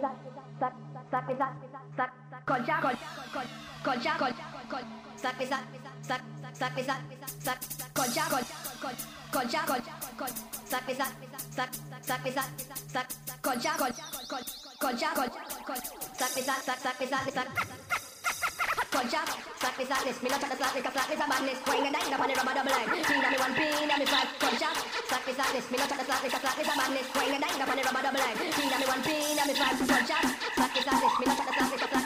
Suck, suck, suck, suck, suck, Concha, slap me sadness, me not try to slap me, cause slap me a madness. Wine and dine up on the rubber double line. Pin on me one, pin on me five. Concha, slap me sadness, me not try to slap me, cause slap me a madness. Wine and dine up on the rubber double line. Pin on me one, pin on me five. Concha, slap me sadness, me not try to slap me, cause slap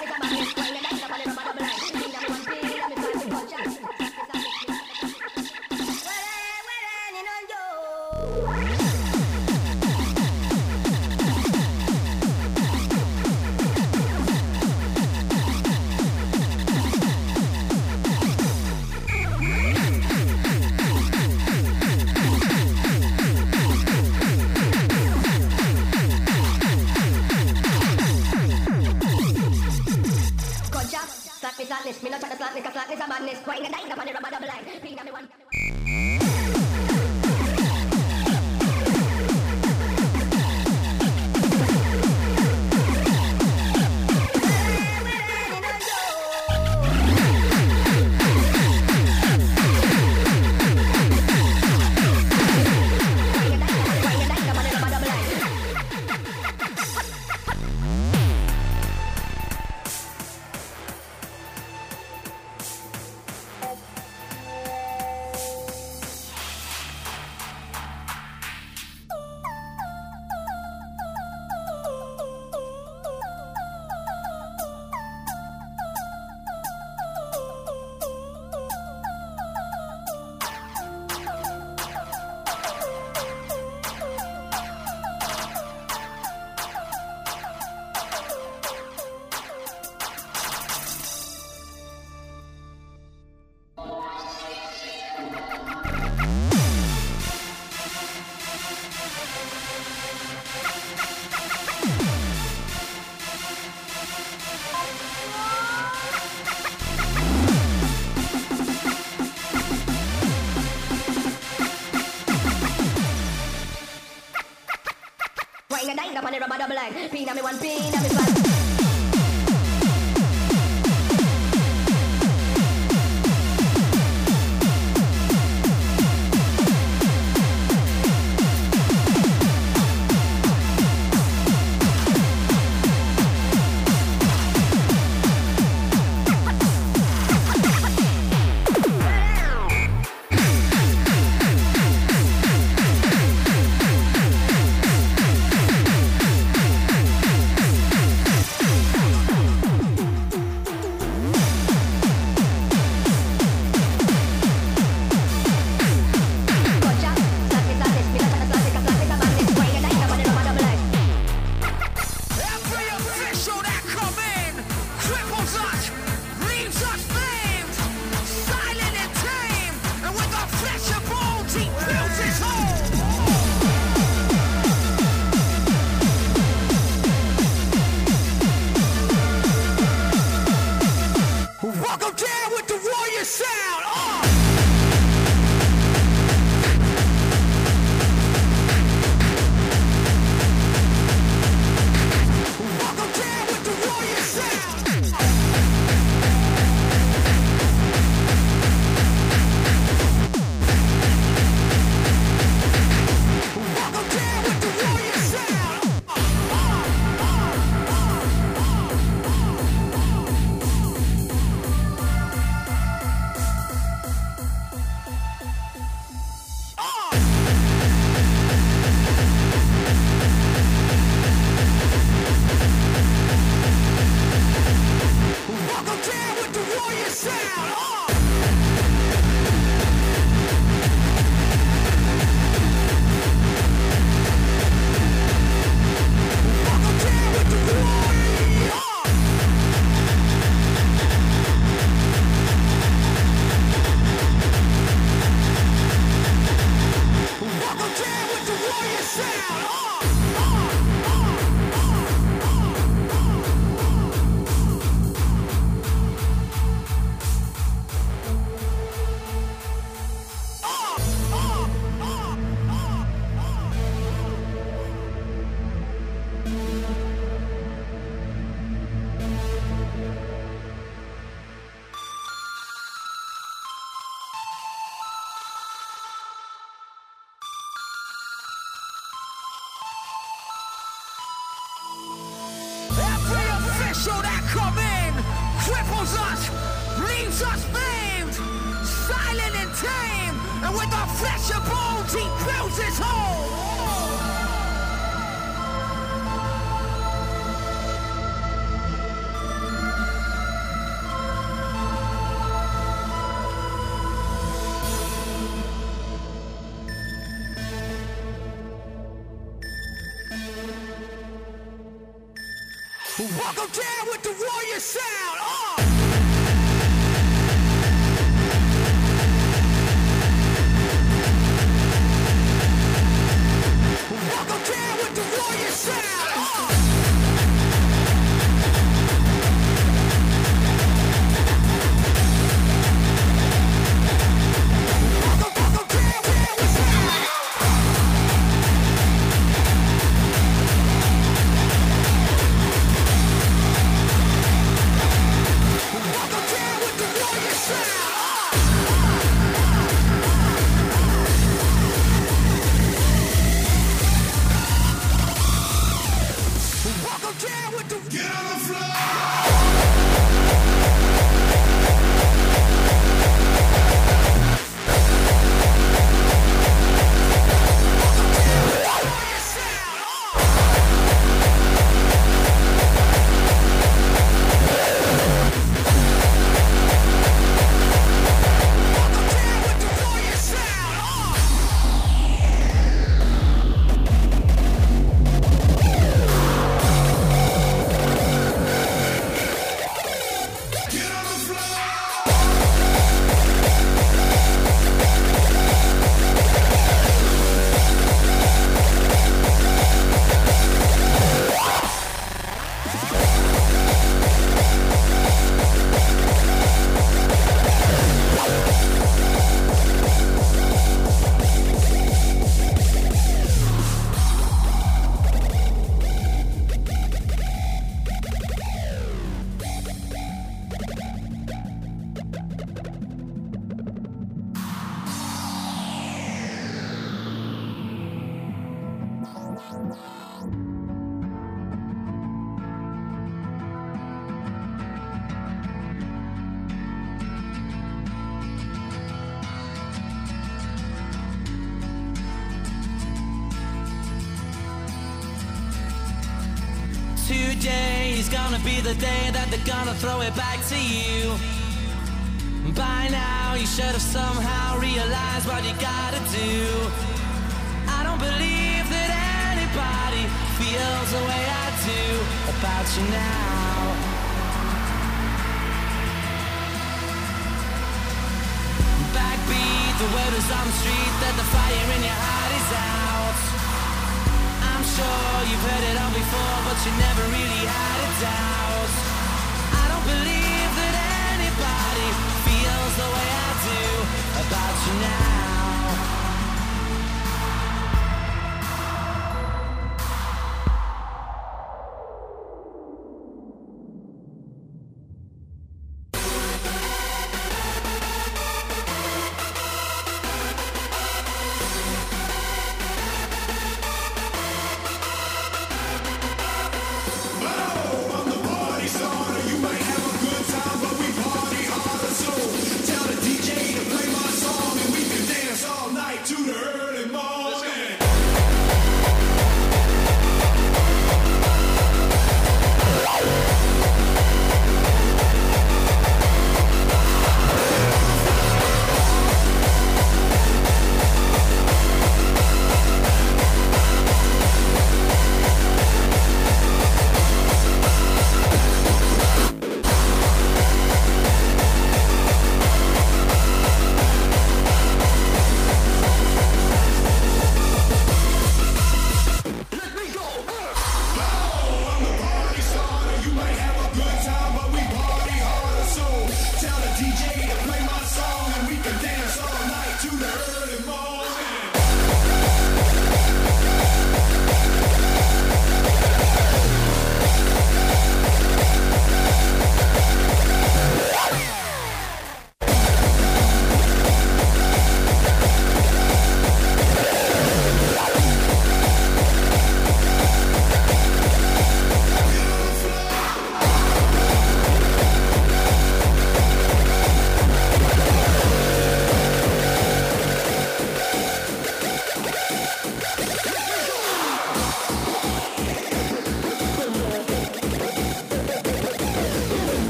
Welcome down with the warrior sound.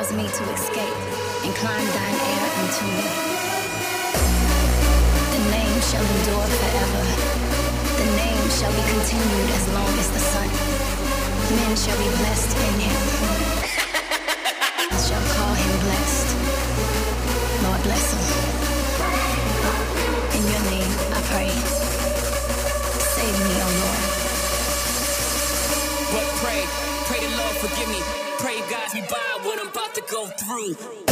cause me to escape and climb thine air into me. The name shall endure forever. The name shall be continued as long as the sun. Men shall be blessed in him. shall call him blessed. Lord bless him. In your name I pray. Save me, O Lord. But pray, pray the Lord forgive me. Pray God we crew.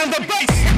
down the bass.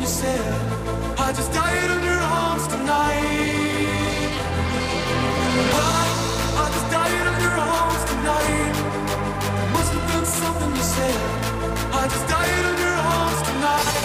You said. I just died on your arms tonight. I, I just died on your arms tonight. Must have been something you said. I just died on your arms tonight.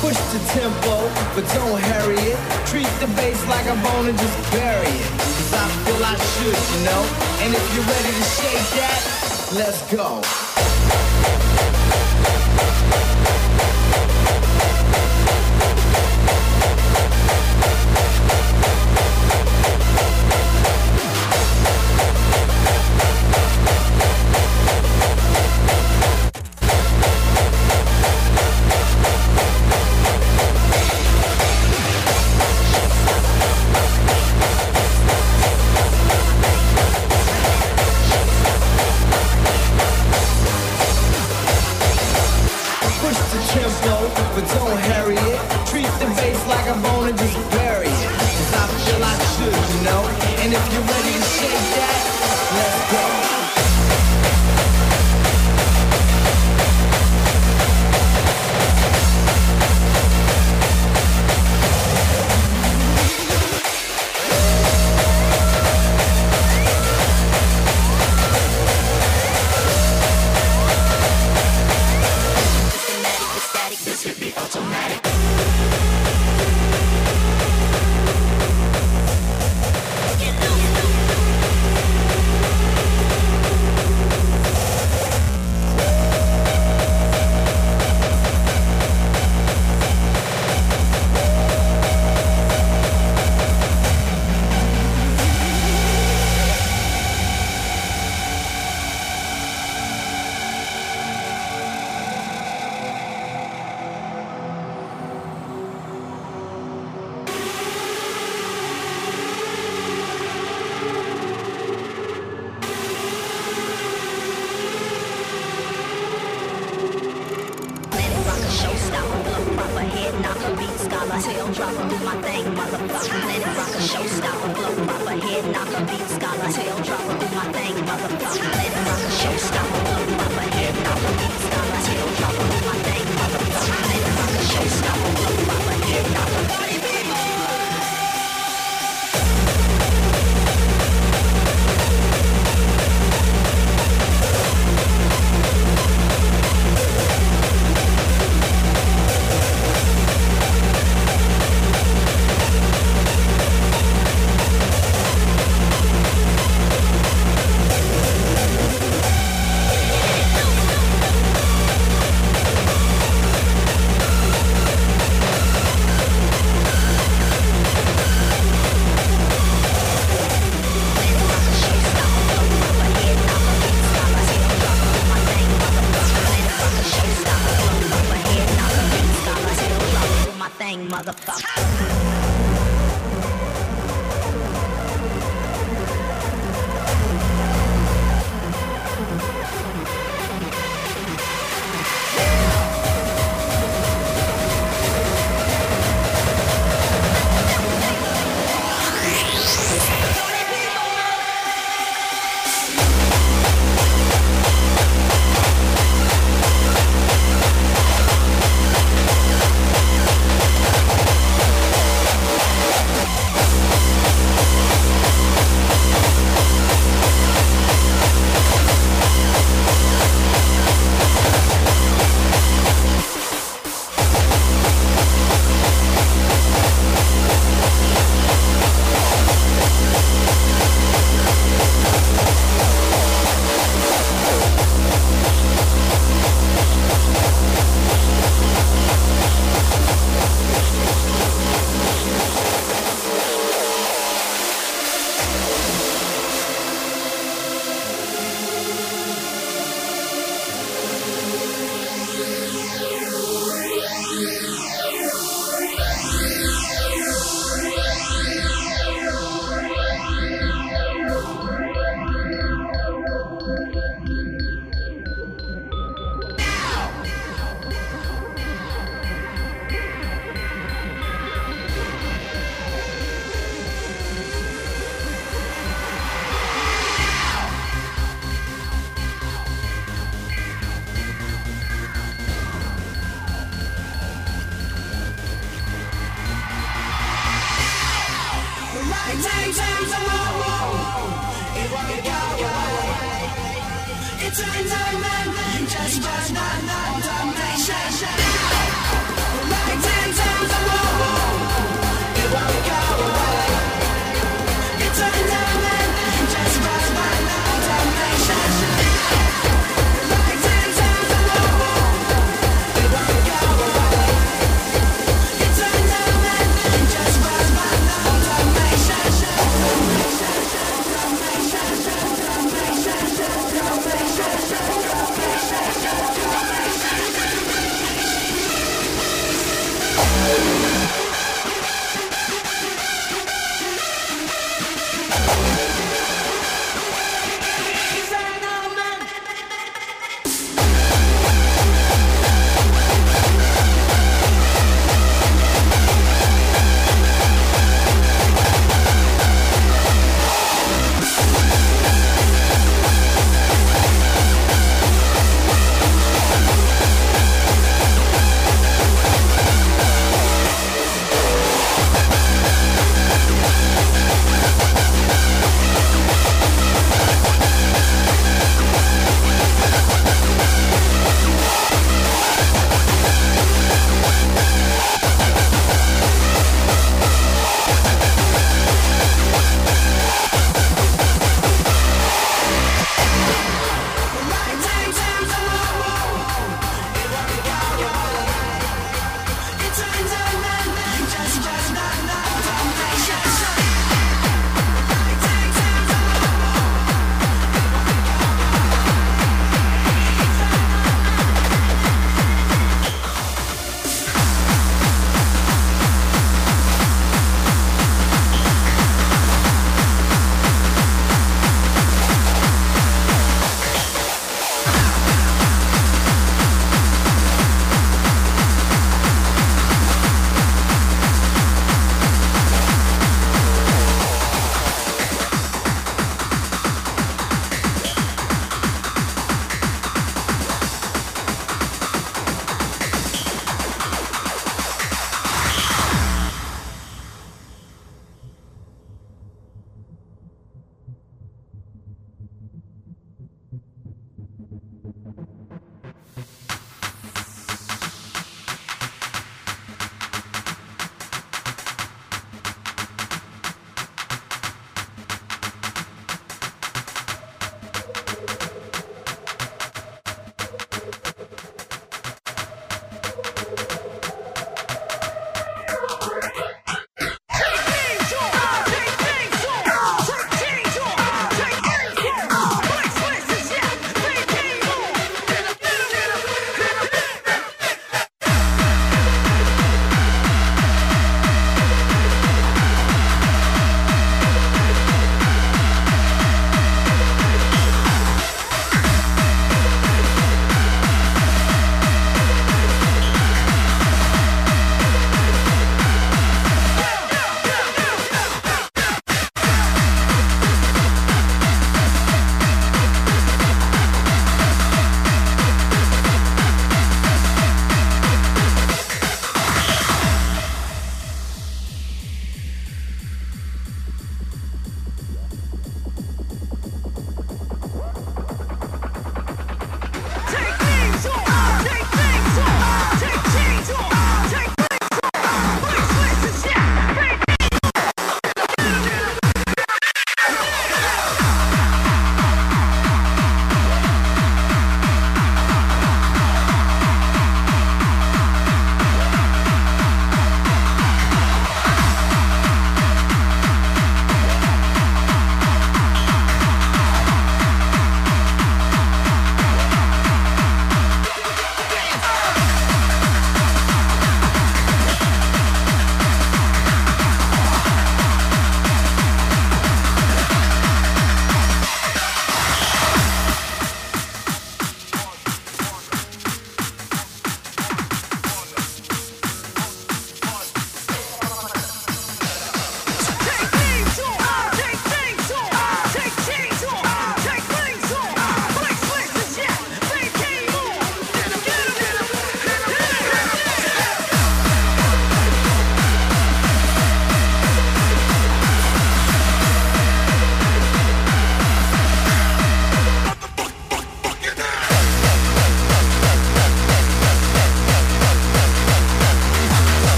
Push the tempo, but don't hurry it. Treat the bass like a bone and just bury it. Cause I feel I should, you know. And if you're ready to shake that, let's go.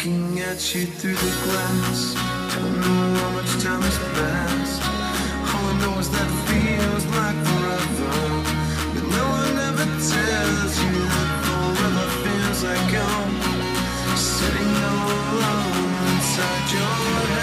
Looking at you through the glass. Don't know how much time has passed. All I know is that feels like forever. But no one ever tells you that forever feels like home. Sitting all alone inside your head.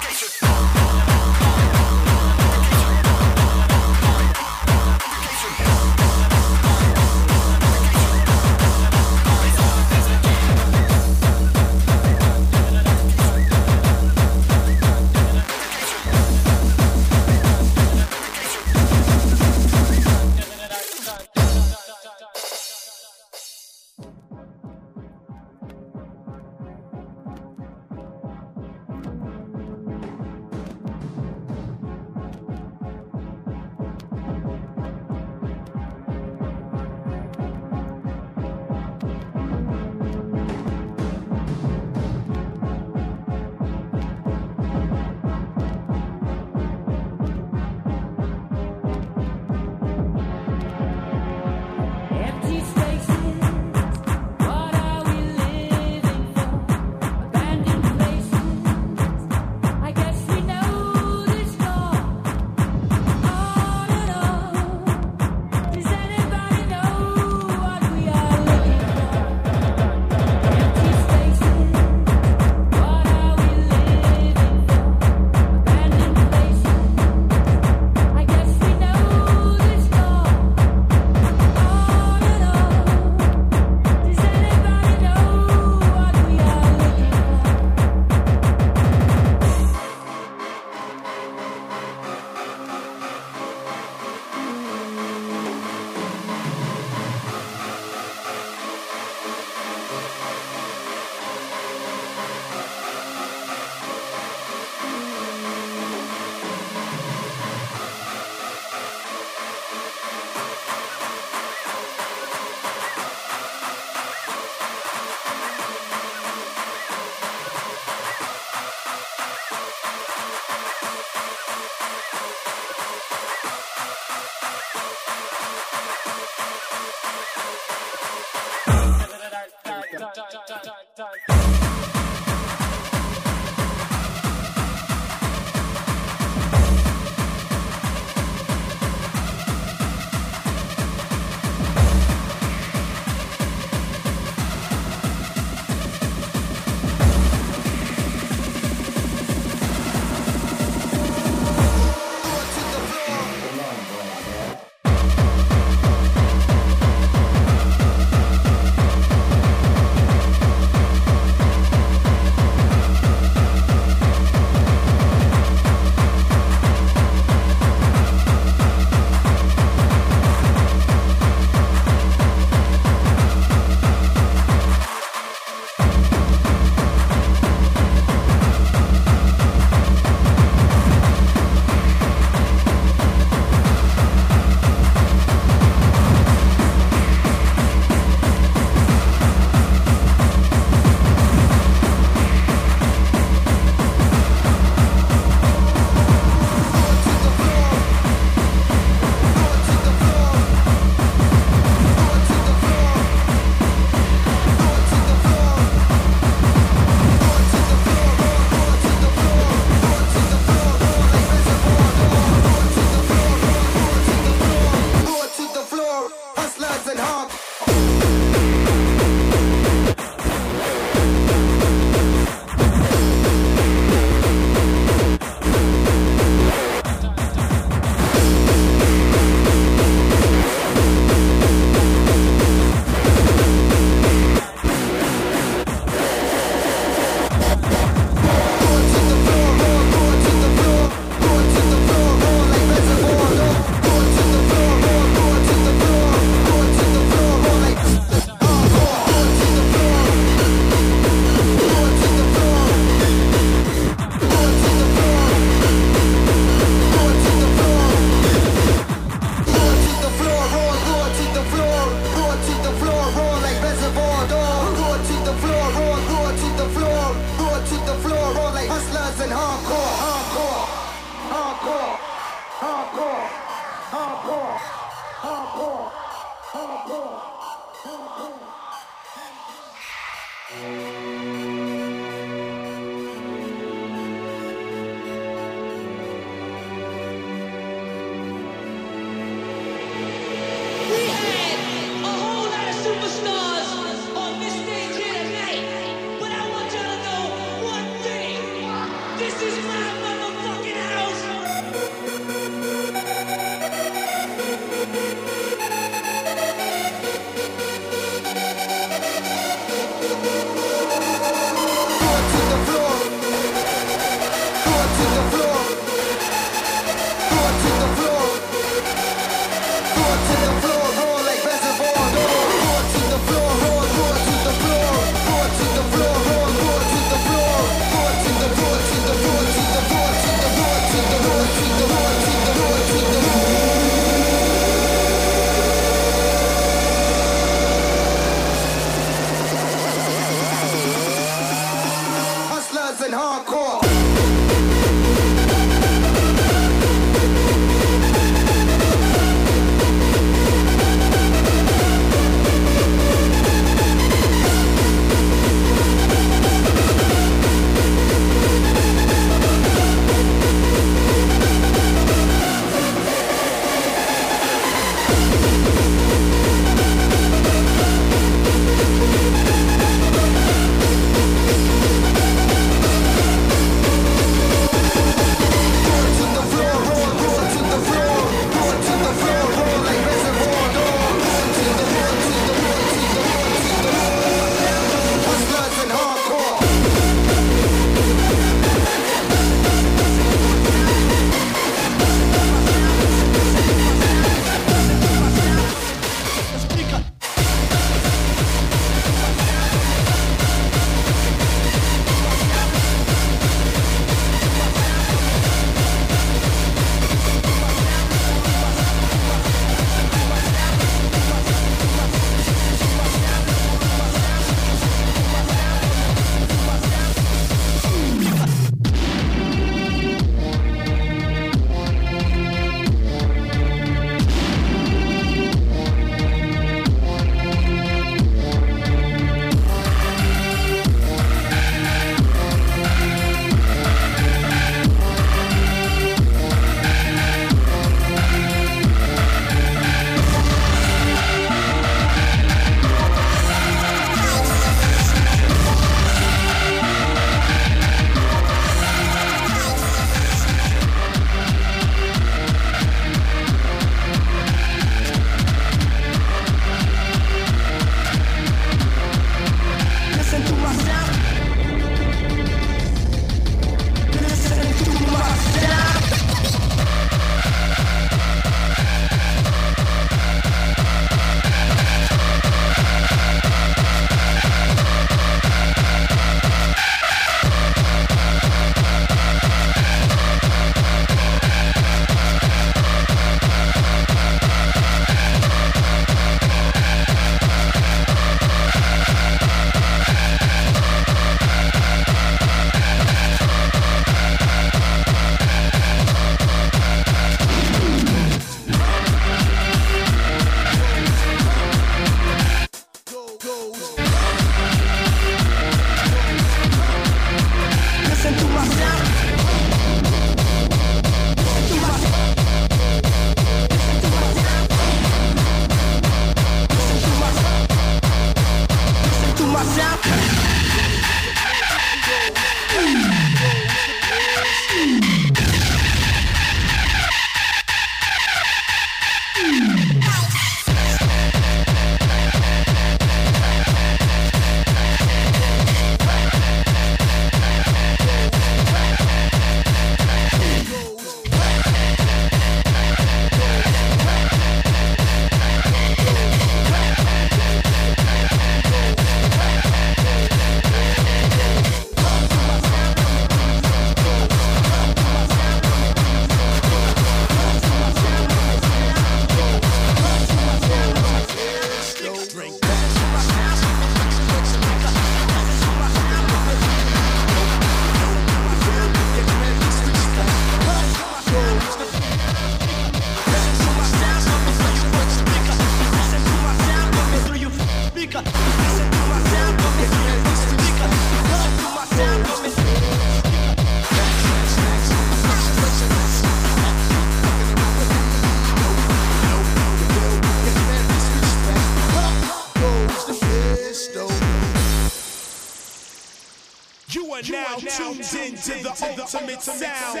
You are now tuned into the ultimate sound.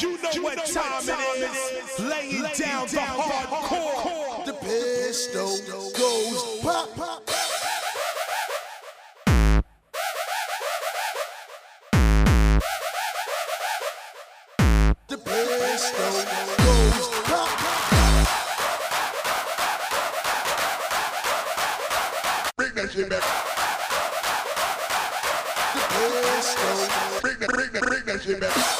You know what time it is. Laying down the hardcore. The pistol goes pop, pop. The bring that,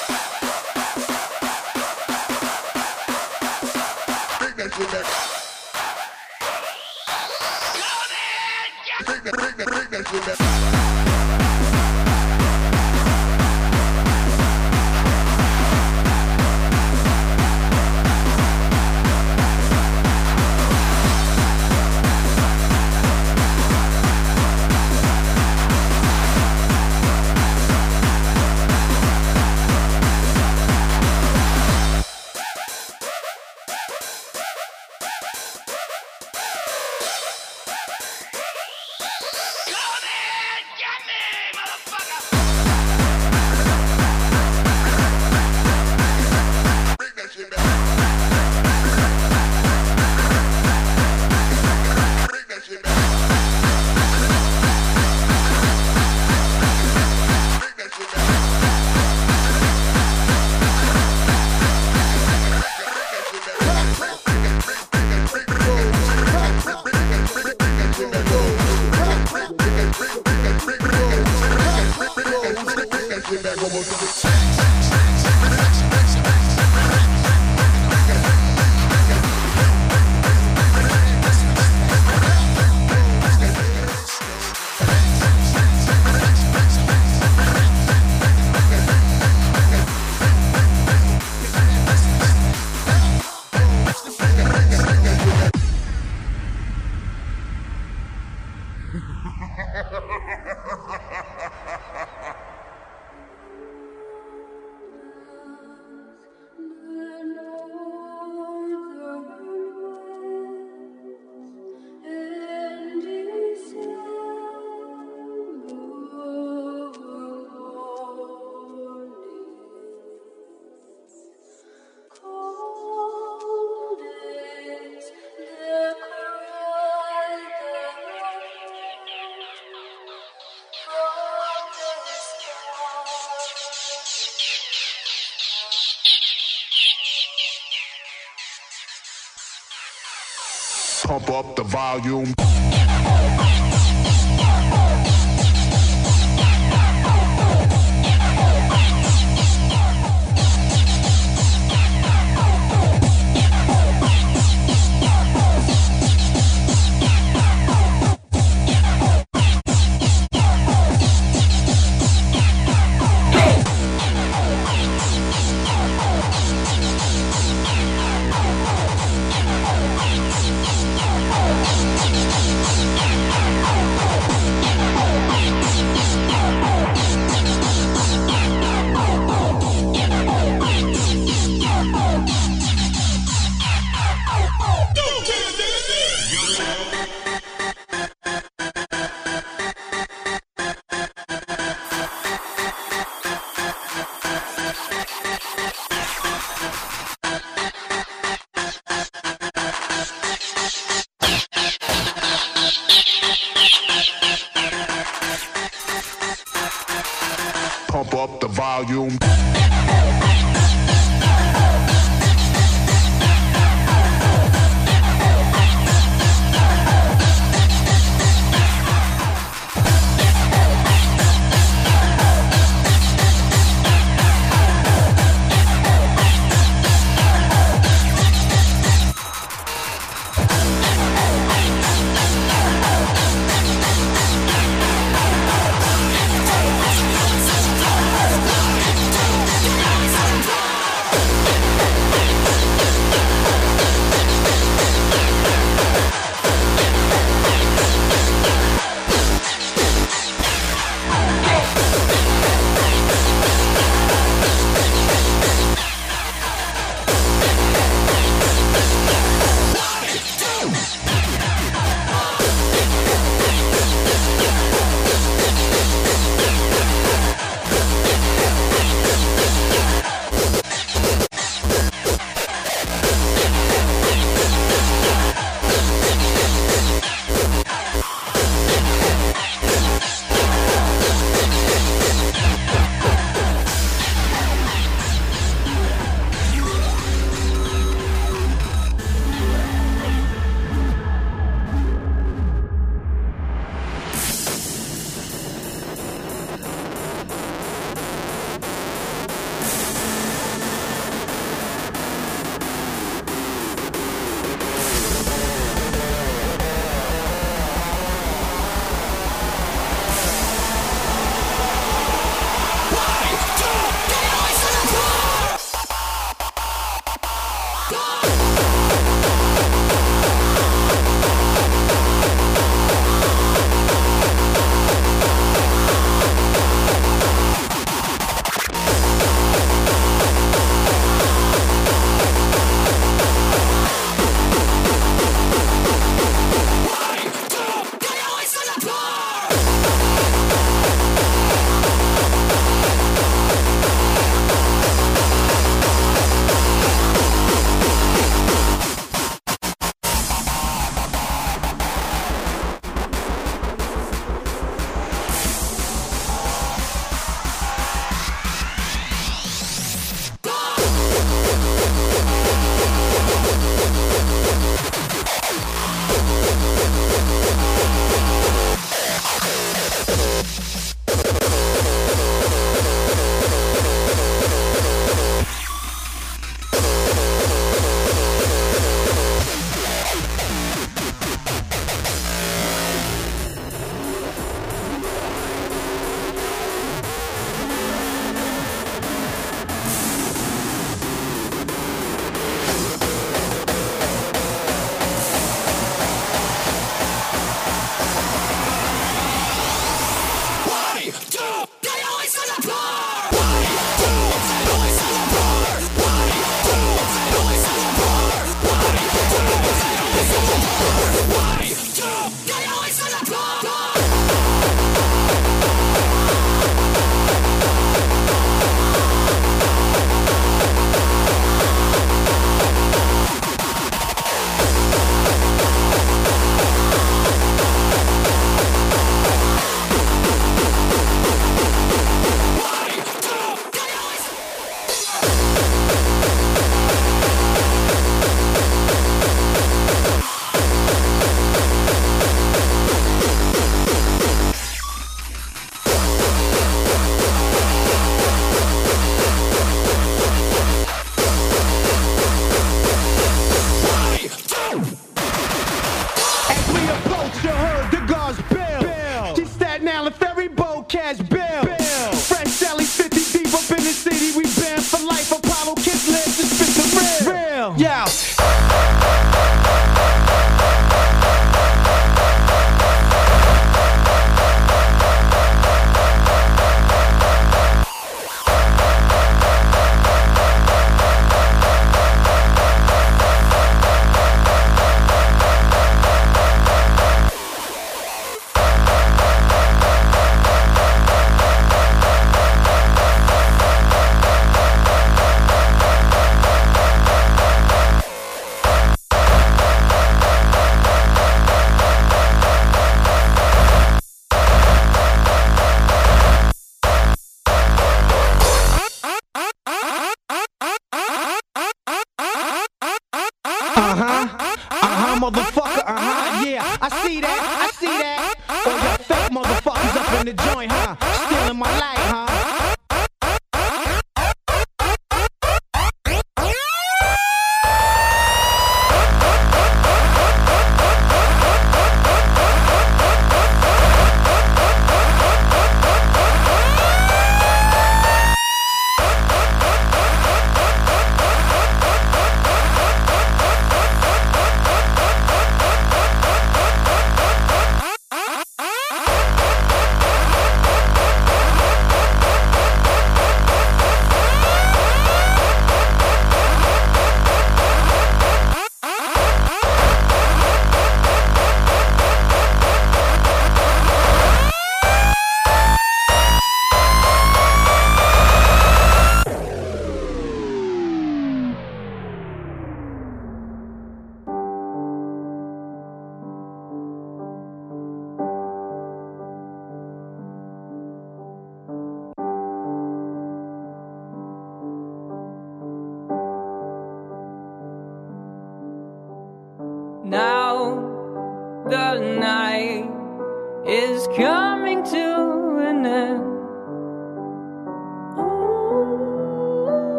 Pump up the volume.